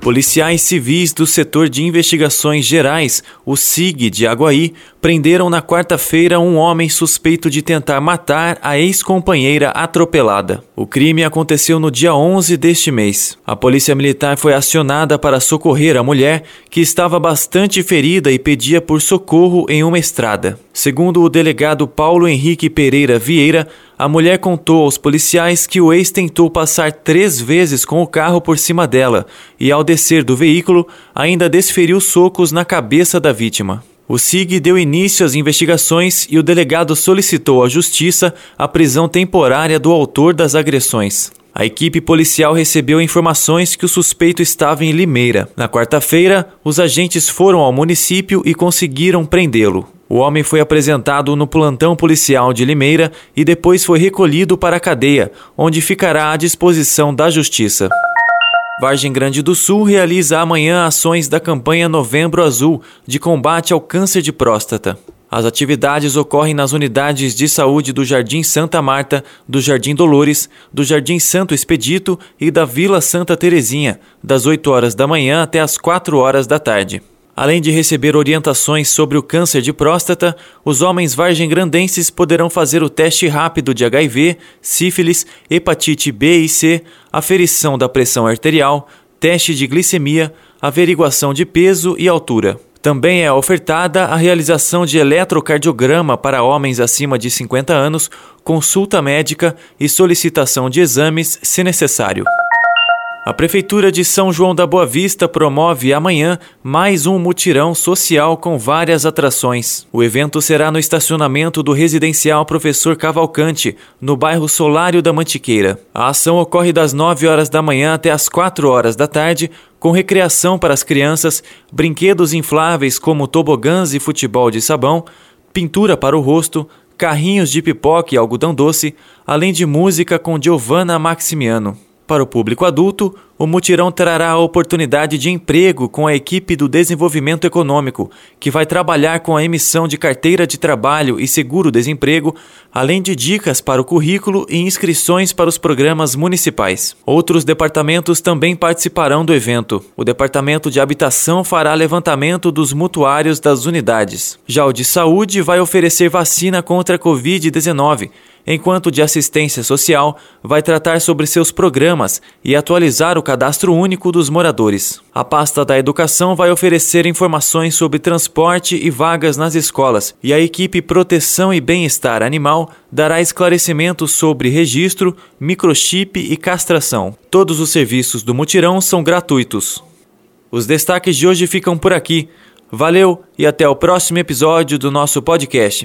Policiais civis do setor de investigações gerais, o SIG de Aguaí, prenderam na quarta-feira um homem suspeito de tentar matar a ex-companheira atropelada. O crime aconteceu no dia 11 deste mês. A polícia militar foi acionada para socorrer a mulher, que estava bastante ferida e pedia por socorro em uma estrada. Segundo o delegado Paulo Henrique Pereira Vieira, a mulher contou aos policiais que o ex tentou passar três vezes com o carro por cima dela e, ao descer do veículo, ainda desferiu socos na cabeça da vítima. O SIG deu início às investigações e o delegado solicitou à Justiça a prisão temporária do autor das agressões. A equipe policial recebeu informações que o suspeito estava em Limeira. Na quarta-feira, os agentes foram ao município e conseguiram prendê-lo. O homem foi apresentado no plantão policial de Limeira e depois foi recolhido para a cadeia, onde ficará à disposição da Justiça. Vargem Grande do Sul realiza amanhã ações da campanha Novembro Azul de combate ao câncer de próstata. As atividades ocorrem nas unidades de saúde do Jardim Santa Marta, do Jardim Dolores, do Jardim Santo Expedito e da Vila Santa Terezinha, das 8 horas da manhã até as 4 horas da tarde. Além de receber orientações sobre o câncer de próstata, os homens vargem-grandenses poderão fazer o teste rápido de HIV, sífilis, hepatite B e C, aferição da pressão arterial, teste de glicemia, averiguação de peso e altura. Também é ofertada a realização de eletrocardiograma para homens acima de 50 anos, consulta médica e solicitação de exames, se necessário. A Prefeitura de São João da Boa Vista promove amanhã mais um mutirão social com várias atrações. O evento será no estacionamento do residencial Professor Cavalcante, no bairro Solário da Mantiqueira. A ação ocorre das 9 horas da manhã até as 4 horas da tarde, com recreação para as crianças, brinquedos infláveis como tobogãs e futebol de sabão, pintura para o rosto, carrinhos de pipoca e algodão doce, além de música com Giovanna Maximiano. Para o público adulto, o mutirão trará a oportunidade de emprego com a equipe do desenvolvimento econômico, que vai trabalhar com a emissão de carteira de trabalho e seguro-desemprego, além de dicas para o currículo e inscrições para os programas municipais. Outros departamentos também participarão do evento. O Departamento de Habitação fará levantamento dos mutuários das unidades. Já o de Saúde vai oferecer vacina contra a Covid-19 enquanto de assistência social vai tratar sobre seus programas e atualizar o cadastro único dos moradores. A pasta da educação vai oferecer informações sobre transporte e vagas nas escolas, e a equipe Proteção e Bem-Estar Animal dará esclarecimentos sobre registro, microchip e castração. Todos os serviços do mutirão são gratuitos. Os destaques de hoje ficam por aqui. Valeu e até o próximo episódio do nosso podcast.